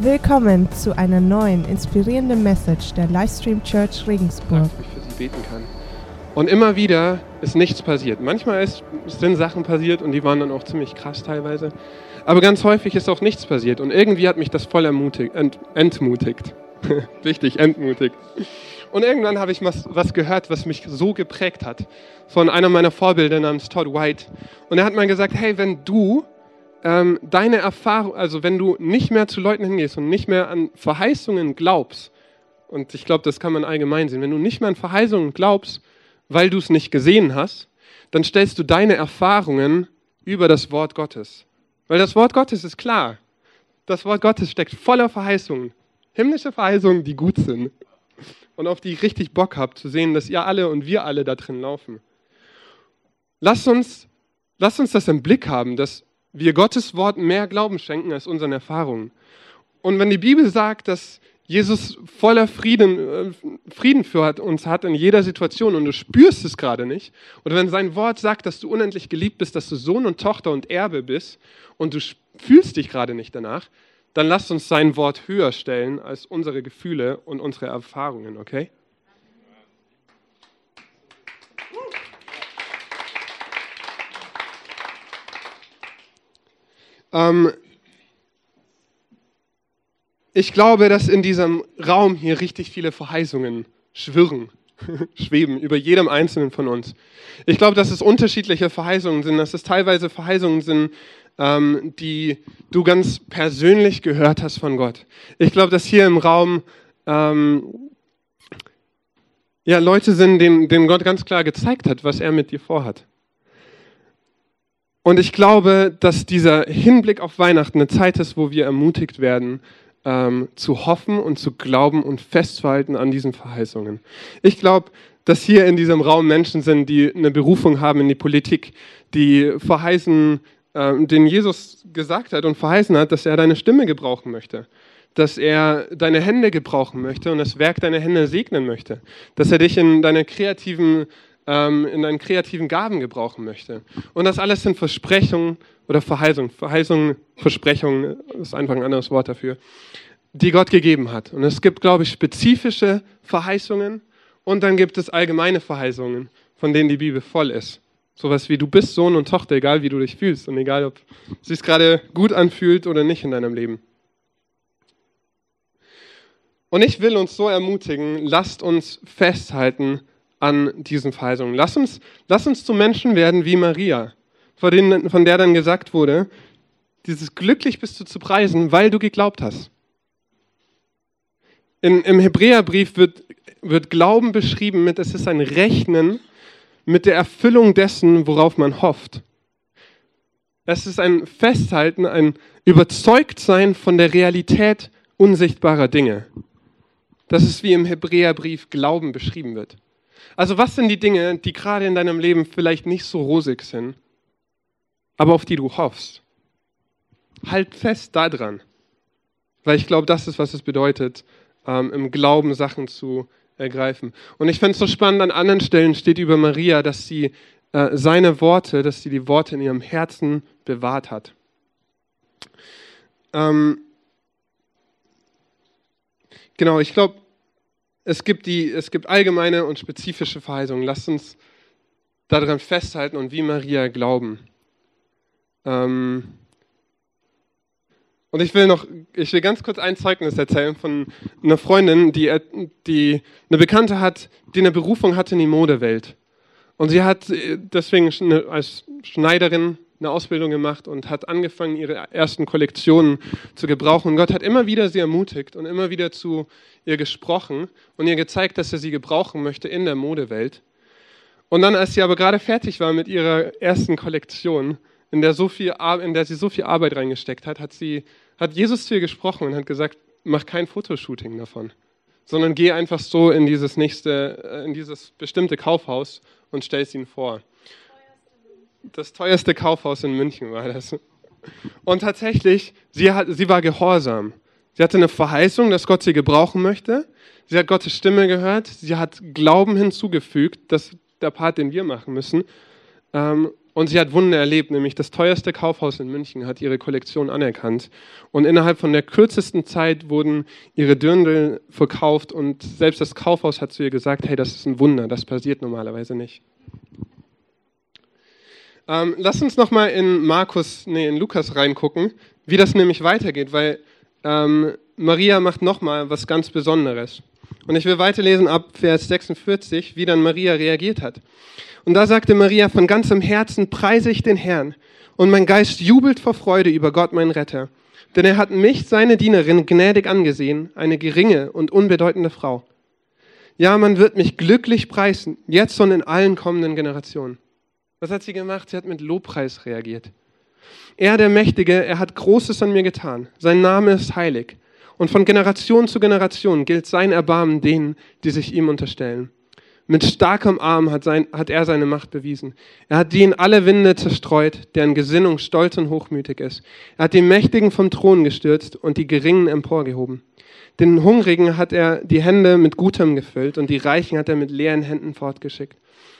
Willkommen zu einer neuen inspirierenden Message der Livestream Church Regensburg. dass ich für sie beten kann. Und immer wieder ist nichts passiert. Manchmal ist, sind Sachen passiert und die waren dann auch ziemlich krass teilweise. Aber ganz häufig ist auch nichts passiert. Und irgendwie hat mich das voll ermutigt, ent, entmutigt. Richtig, entmutigt. Und irgendwann habe ich was, was gehört, was mich so geprägt hat. Von einer meiner Vorbilder namens Todd White. Und er hat mal gesagt, hey, wenn du ähm, deine Erfahrung, also wenn du nicht mehr zu Leuten hingehst und nicht mehr an Verheißungen glaubst, und ich glaube, das kann man allgemein sehen, wenn du nicht mehr an Verheißungen glaubst, weil du es nicht gesehen hast, dann stellst du deine Erfahrungen über das Wort Gottes. Weil das Wort Gottes ist klar. Das Wort Gottes steckt voller Verheißungen. Himmlische Verheißungen, die gut sind. Und auf die ich richtig Bock habe, zu sehen, dass ihr alle und wir alle da drin laufen. Lasst uns, lasst uns das im Blick haben, dass wir Gottes Wort mehr Glauben schenken als unseren Erfahrungen. Und wenn die Bibel sagt, dass Jesus voller Frieden, äh, Frieden für uns hat in jeder Situation und du spürst es gerade nicht, oder wenn sein Wort sagt, dass du unendlich geliebt bist, dass du Sohn und Tochter und Erbe bist und du fühlst dich gerade nicht danach, dann lasst uns sein Wort höher stellen als unsere Gefühle und unsere Erfahrungen, okay? Ähm, ich glaube, dass in diesem Raum hier richtig viele Verheißungen schwirren, schweben über jedem Einzelnen von uns. Ich glaube, dass es unterschiedliche Verheißungen sind, dass es teilweise Verheißungen sind, ähm, die du ganz persönlich gehört hast von Gott. Ich glaube, dass hier im Raum ähm, ja, Leute sind, denen, denen Gott ganz klar gezeigt hat, was er mit dir vorhat. Und ich glaube, dass dieser Hinblick auf Weihnachten eine Zeit ist, wo wir ermutigt werden, ähm, zu hoffen und zu glauben und festzuhalten an diesen Verheißungen. Ich glaube, dass hier in diesem Raum Menschen sind, die eine Berufung haben in die Politik, die verheißen, äh, den Jesus gesagt hat und verheißen hat, dass er deine Stimme gebrauchen möchte, dass er deine Hände gebrauchen möchte und das Werk deiner Hände segnen möchte, dass er dich in deine kreativen ähm, in deinen kreativen Gaben gebrauchen möchte. Und das alles sind Versprechungen oder Verheißungen. Verheißungen, Versprechungen ist einfach ein anderes Wort dafür, die Gott gegeben hat. Und es gibt, glaube ich, spezifische Verheißungen und dann gibt es allgemeine Verheißungen, von denen die Bibel voll ist. Sowas wie du bist Sohn und Tochter, egal wie du dich fühlst und egal, ob es sich gerade gut anfühlt oder nicht in deinem Leben. Und ich will uns so ermutigen, lasst uns festhalten an diesen Verheißungen. Lass uns, lass uns zu Menschen werden wie Maria, von, denen, von der dann gesagt wurde, dieses glücklich bist du zu preisen, weil du geglaubt hast. In, Im Hebräerbrief wird, wird Glauben beschrieben mit, es ist ein Rechnen mit der Erfüllung dessen, worauf man hofft. Es ist ein Festhalten, ein Überzeugtsein von der Realität unsichtbarer Dinge. Das ist wie im Hebräerbrief Glauben beschrieben wird. Also was sind die Dinge, die gerade in deinem Leben vielleicht nicht so rosig sind, aber auf die du hoffst? Halt fest daran, weil ich glaube, das ist, was es bedeutet, ähm, im Glauben Sachen zu ergreifen. Und ich finde es so spannend, an anderen Stellen steht über Maria, dass sie äh, seine Worte, dass sie die Worte in ihrem Herzen bewahrt hat. Ähm, genau, ich glaube, es gibt, die, es gibt allgemeine und spezifische Verheißungen. Lasst uns daran festhalten und wie Maria glauben. Ähm und ich will noch, ich will ganz kurz ein Zeugnis erzählen von einer Freundin, die, die eine Bekannte hat, die eine Berufung hatte in die Modewelt. Und sie hat äh, deswegen als Schneiderin eine Ausbildung gemacht und hat angefangen, ihre ersten Kollektionen zu gebrauchen. Und Gott hat immer wieder sie ermutigt und immer wieder zu ihr gesprochen und ihr gezeigt, dass er sie gebrauchen möchte in der Modewelt. Und dann, als sie aber gerade fertig war mit ihrer ersten Kollektion, in der, so viel, in der sie so viel Arbeit reingesteckt hat, hat, sie, hat Jesus zu ihr gesprochen und hat gesagt, mach kein Fotoshooting davon, sondern geh einfach so in dieses nächste, äh, in dieses bestimmte Kaufhaus und stell es ihnen vor das teuerste Kaufhaus in München war das. Und tatsächlich, sie, hat, sie war gehorsam. Sie hatte eine Verheißung, dass Gott sie gebrauchen möchte. Sie hat Gottes Stimme gehört. Sie hat Glauben hinzugefügt. Das der Part, den wir machen müssen. Ähm, Und sie hat Wunder erlebt, nämlich das teuerste Kaufhaus in München hat ihre Kollektion anerkannt. Und innerhalb von der kürzesten Zeit wurden ihre Dirndl verkauft und selbst das Kaufhaus hat zu ihr gesagt, hey, das ist ein Wunder, das passiert normalerweise nicht. Ähm, lass uns nochmal in Markus, nee, in Lukas reingucken, wie das nämlich weitergeht, weil ähm, Maria macht nochmal was ganz Besonderes. Und ich will weiterlesen ab Vers 46, wie dann Maria reagiert hat. Und da sagte Maria, von ganzem Herzen preise ich den Herrn und mein Geist jubelt vor Freude über Gott, mein Retter. Denn er hat mich, seine Dienerin, gnädig angesehen, eine geringe und unbedeutende Frau. Ja, man wird mich glücklich preisen, jetzt und in allen kommenden Generationen. Was hat sie gemacht? Sie hat mit Lobpreis reagiert. Er, der Mächtige, er hat Großes an mir getan. Sein Name ist heilig. Und von Generation zu Generation gilt sein Erbarmen denen, die sich ihm unterstellen. Mit starkem Arm hat, sein, hat er seine Macht bewiesen. Er hat die in alle Winde zerstreut, deren Gesinnung stolz und hochmütig ist. Er hat die Mächtigen vom Thron gestürzt und die Geringen emporgehoben. Den Hungrigen hat er die Hände mit Gutem gefüllt und die Reichen hat er mit leeren Händen fortgeschickt.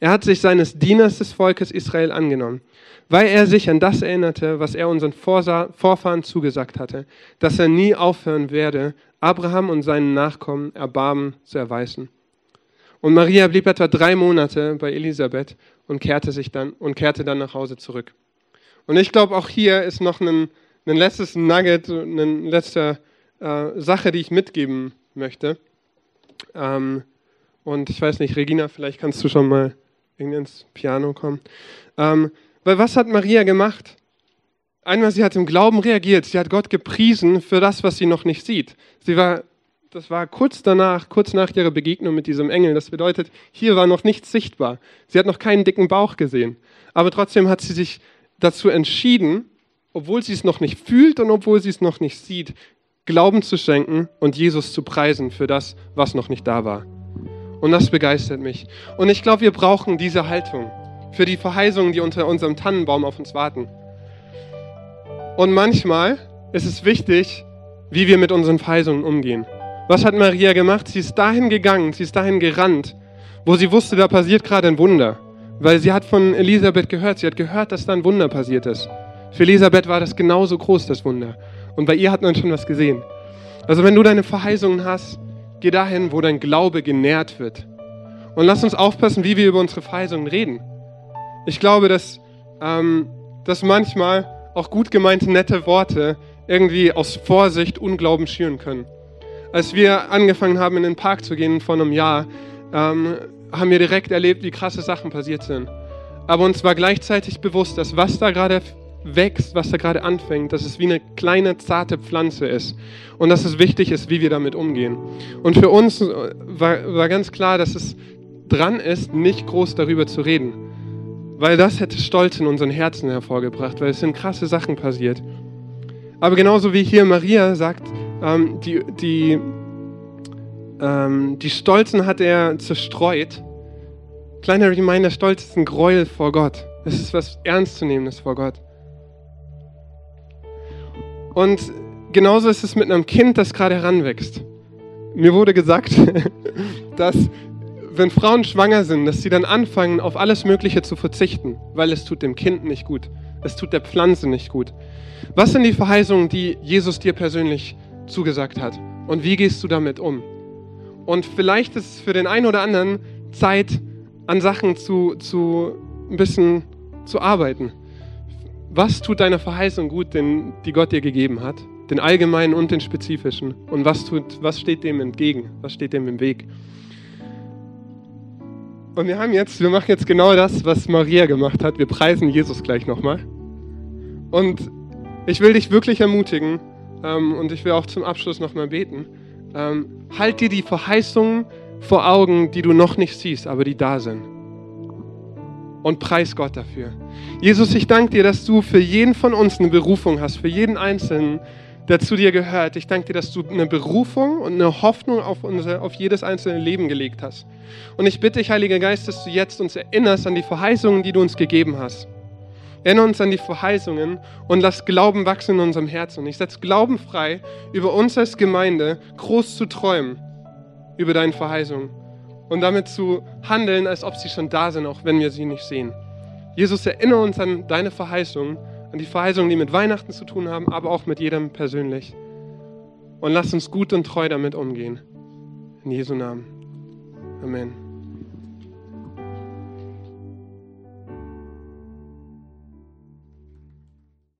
Er hat sich seines Dieners des Volkes Israel angenommen, weil er sich an das erinnerte, was er unseren Vorfahren zugesagt hatte, dass er nie aufhören werde, Abraham und seinen Nachkommen Erbarmen zu erweisen. Und Maria blieb etwa drei Monate bei Elisabeth und kehrte sich dann und kehrte dann nach Hause zurück. Und ich glaube, auch hier ist noch ein, ein letztes Nugget, eine letzte äh, Sache, die ich mitgeben möchte. Ähm, und ich weiß nicht, Regina, vielleicht kannst du schon mal irgendwie ins Piano kommen. Ähm, weil was hat Maria gemacht? Einmal, sie hat im Glauben reagiert. Sie hat Gott gepriesen für das, was sie noch nicht sieht. Sie war das war kurz danach, kurz nach ihrer Begegnung mit diesem Engel. Das bedeutet, hier war noch nichts sichtbar. Sie hat noch keinen dicken Bauch gesehen. Aber trotzdem hat sie sich dazu entschieden, obwohl sie es noch nicht fühlt und obwohl sie es noch nicht sieht, Glauben zu schenken und Jesus zu preisen für das, was noch nicht da war. Und das begeistert mich. Und ich glaube, wir brauchen diese Haltung für die Verheißungen, die unter unserem Tannenbaum auf uns warten. Und manchmal ist es wichtig, wie wir mit unseren Verheißungen umgehen. Was hat Maria gemacht? Sie ist dahin gegangen, sie ist dahin gerannt, wo sie wusste, da passiert gerade ein Wunder. Weil sie hat von Elisabeth gehört, sie hat gehört, dass da ein Wunder passiert ist. Für Elisabeth war das genauso groß, das Wunder. Und bei ihr hat man schon was gesehen. Also wenn du deine Verheißungen hast, geh dahin, wo dein Glaube genährt wird. Und lass uns aufpassen, wie wir über unsere Verheißungen reden. Ich glaube, dass, ähm, dass manchmal auch gut gemeinte, nette Worte irgendwie aus Vorsicht Unglauben schüren können. Als wir angefangen haben, in den Park zu gehen vor einem Jahr, ähm, haben wir direkt erlebt, wie krasse Sachen passiert sind. Aber uns war gleichzeitig bewusst, dass was da gerade wächst, was da gerade anfängt, dass es wie eine kleine, zarte Pflanze ist. Und dass es wichtig ist, wie wir damit umgehen. Und für uns war, war ganz klar, dass es dran ist, nicht groß darüber zu reden. Weil das hätte Stolz in unseren Herzen hervorgebracht, weil es sind krasse Sachen passiert. Aber genauso wie hier Maria sagt, ähm, die, die, ähm, die Stolzen hat er zerstreut. Kleiner Reminder, Stolz ist ein Gräuel vor Gott. Es ist was Ernstzunehmendes vor Gott. Und genauso ist es mit einem Kind, das gerade heranwächst. Mir wurde gesagt, dass wenn Frauen schwanger sind, dass sie dann anfangen, auf alles Mögliche zu verzichten, weil es tut dem Kind nicht gut. Es tut der Pflanze nicht gut. Was sind die Verheißungen, die Jesus dir persönlich zugesagt hat. Und wie gehst du damit um? Und vielleicht ist es für den einen oder anderen Zeit, an Sachen zu, zu ein bisschen zu arbeiten. Was tut deiner Verheißung gut, den, die Gott dir gegeben hat? Den allgemeinen und den spezifischen. Und was, tut, was steht dem entgegen? Was steht dem im Weg? Und wir haben jetzt, wir machen jetzt genau das, was Maria gemacht hat. Wir preisen Jesus gleich nochmal. Und ich will dich wirklich ermutigen, ähm, und ich will auch zum Abschluss nochmal beten. Ähm, halt dir die Verheißungen vor Augen, die du noch nicht siehst, aber die da sind. Und preis Gott dafür. Jesus, ich danke dir, dass du für jeden von uns eine Berufung hast, für jeden Einzelnen, der zu dir gehört. Ich danke dir, dass du eine Berufung und eine Hoffnung auf, unser, auf jedes einzelne Leben gelegt hast. Und ich bitte dich, Heiliger Geist, dass du jetzt uns erinnerst an die Verheißungen, die du uns gegeben hast. Erinnere uns an die Verheißungen und lass Glauben wachsen in unserem Herzen. Und ich setze Glauben frei, über uns als Gemeinde groß zu träumen über deine Verheißungen und damit zu handeln, als ob sie schon da sind, auch wenn wir sie nicht sehen. Jesus, erinnere uns an deine Verheißungen, an die Verheißungen, die mit Weihnachten zu tun haben, aber auch mit jedem persönlich. Und lass uns gut und treu damit umgehen. In Jesu Namen. Amen.